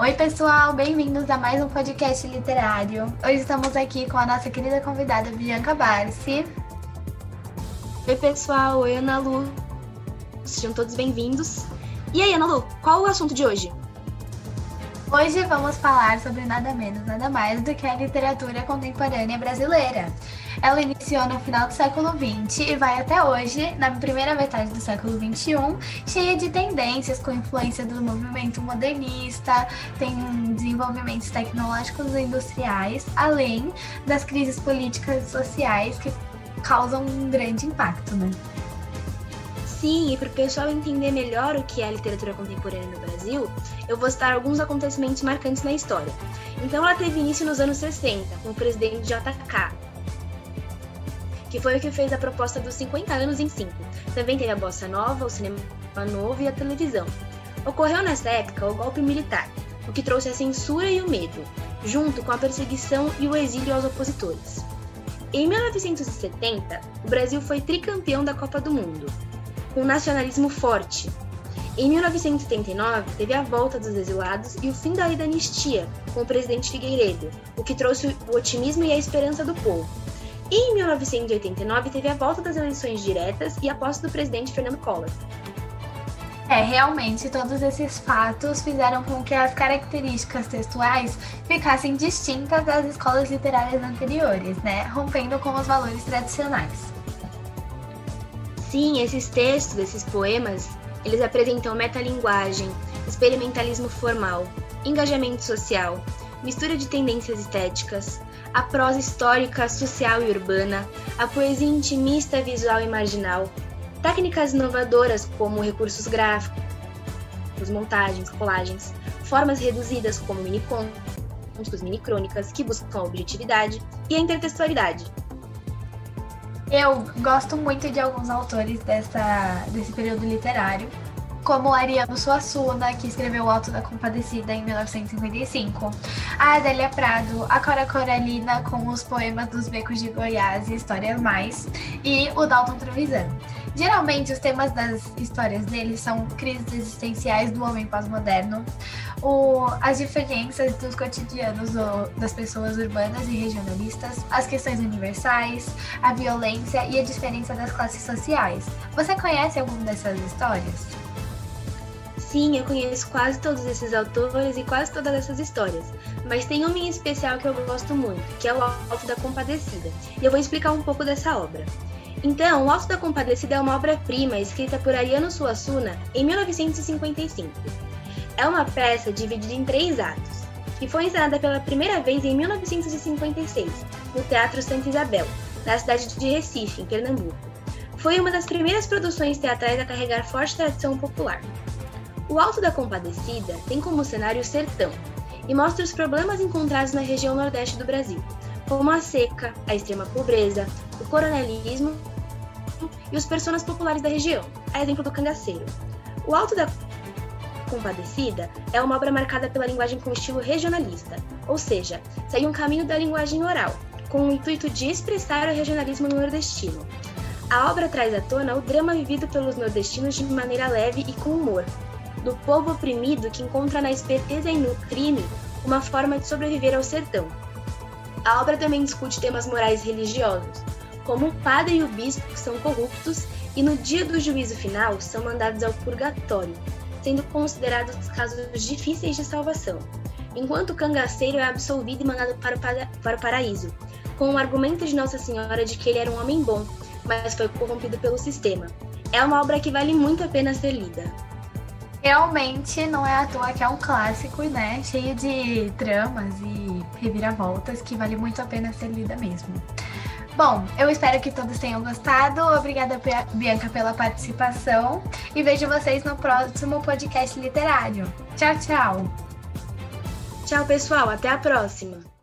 Oi, pessoal, bem-vindos a mais um podcast literário. Hoje estamos aqui com a nossa querida convidada Bianca Barci. Oi, pessoal, oi, Ana Lu. Sejam todos bem-vindos. E aí, Ana Lu, qual o assunto de hoje? Hoje vamos falar sobre nada menos, nada mais do que a literatura contemporânea brasileira. Ela iniciou no final do século XX e vai até hoje, na primeira metade do século XXI, cheia de tendências com influência do movimento modernista, tem desenvolvimentos tecnológicos e industriais, além das crises políticas e sociais que causam um grande impacto, né? Sim, e para o pessoal entender melhor o que é a literatura contemporânea no Brasil, eu vou citar alguns acontecimentos marcantes na história. Então, ela teve início nos anos 60, com o presidente JK, que foi o que fez a proposta dos 50 anos em 5. Também teve a bossa nova, o cinema novo e a televisão. Ocorreu nessa época o golpe militar, o que trouxe a censura e o medo, junto com a perseguição e o exílio aos opositores. Em 1970, o Brasil foi tricampeão da Copa do Mundo, com um nacionalismo forte. Em 1979, teve a volta dos exilados e o fim da lei da anistia, com o presidente Figueiredo, o que trouxe o otimismo e a esperança do povo. E em 1989, teve a volta das eleições diretas e a posse do presidente Fernando Collor. É, realmente, todos esses fatos fizeram com que as características textuais ficassem distintas das escolas literárias anteriores, né? Rompendo com os valores tradicionais. Sim, esses textos, esses poemas, eles apresentam metalinguagem, experimentalismo formal, engajamento social, mistura de tendências estéticas, a prosa histórica, social e urbana, a poesia intimista, visual e marginal, técnicas inovadoras como recursos gráficos, montagens, colagens, formas reduzidas como mini-contos, mini-crônicas que buscam a objetividade e a intertextualidade, eu gosto muito de alguns autores dessa, desse período literário, como Ariano Suassuna, que escreveu O Alto da Compadecida em 1955, a Adélia Prado, a Cora Coralina com os poemas dos Becos de Goiás e Histórias Mais, e o Dalton Trevisan. Geralmente, os temas das histórias dele são crises existenciais do homem pós-moderno, as diferenças dos cotidianos do, das pessoas urbanas e regionalistas, as questões universais, a violência e a diferença das classes sociais. Você conhece alguma dessas histórias? Sim, eu conheço quase todos esses autores e quase todas essas histórias, mas tem uma em especial que eu gosto muito, que é o Alto da Compadecida, e eu vou explicar um pouco dessa obra. Então, O Alto da Compadecida é uma obra-prima escrita por Ariano Suassuna em 1955. É uma peça dividida em três atos, que foi encenada pela primeira vez em 1956, no Teatro Santa Isabel, na cidade de Recife, em Pernambuco. Foi uma das primeiras produções teatrais a carregar forte tradição popular. O Alto da Compadecida tem como cenário o sertão e mostra os problemas encontrados na região nordeste do Brasil, como a seca, a extrema pobreza, o coronelismo e os personagens populares da região, a exemplo do cangaceiro. O Alto da Compadecida é uma obra marcada pela linguagem com estilo regionalista, ou seja, segue um caminho da linguagem oral, com o intuito de expressar o regionalismo nordestino. A obra traz à tona o drama vivido pelos nordestinos de maneira leve e com humor, do povo oprimido que encontra na esperteza e no crime uma forma de sobreviver ao sertão. A obra também discute temas morais religiosos, como o padre e o bispo são corruptos e no dia do juízo final são mandados ao purgatório, sendo considerados casos difíceis de salvação, enquanto o cangaceiro é absolvido e mandado para o, para o paraíso, com o argumento de Nossa Senhora de que ele era um homem bom, mas foi corrompido pelo sistema. É uma obra que vale muito a pena ser lida. Realmente não é à toa que é um clássico, né? Cheio de dramas e reviravoltas que vale muito a pena ser lida mesmo. Bom, eu espero que todos tenham gostado. Obrigada, Bianca, pela participação. E vejo vocês no próximo podcast literário. Tchau, tchau. Tchau, pessoal. Até a próxima.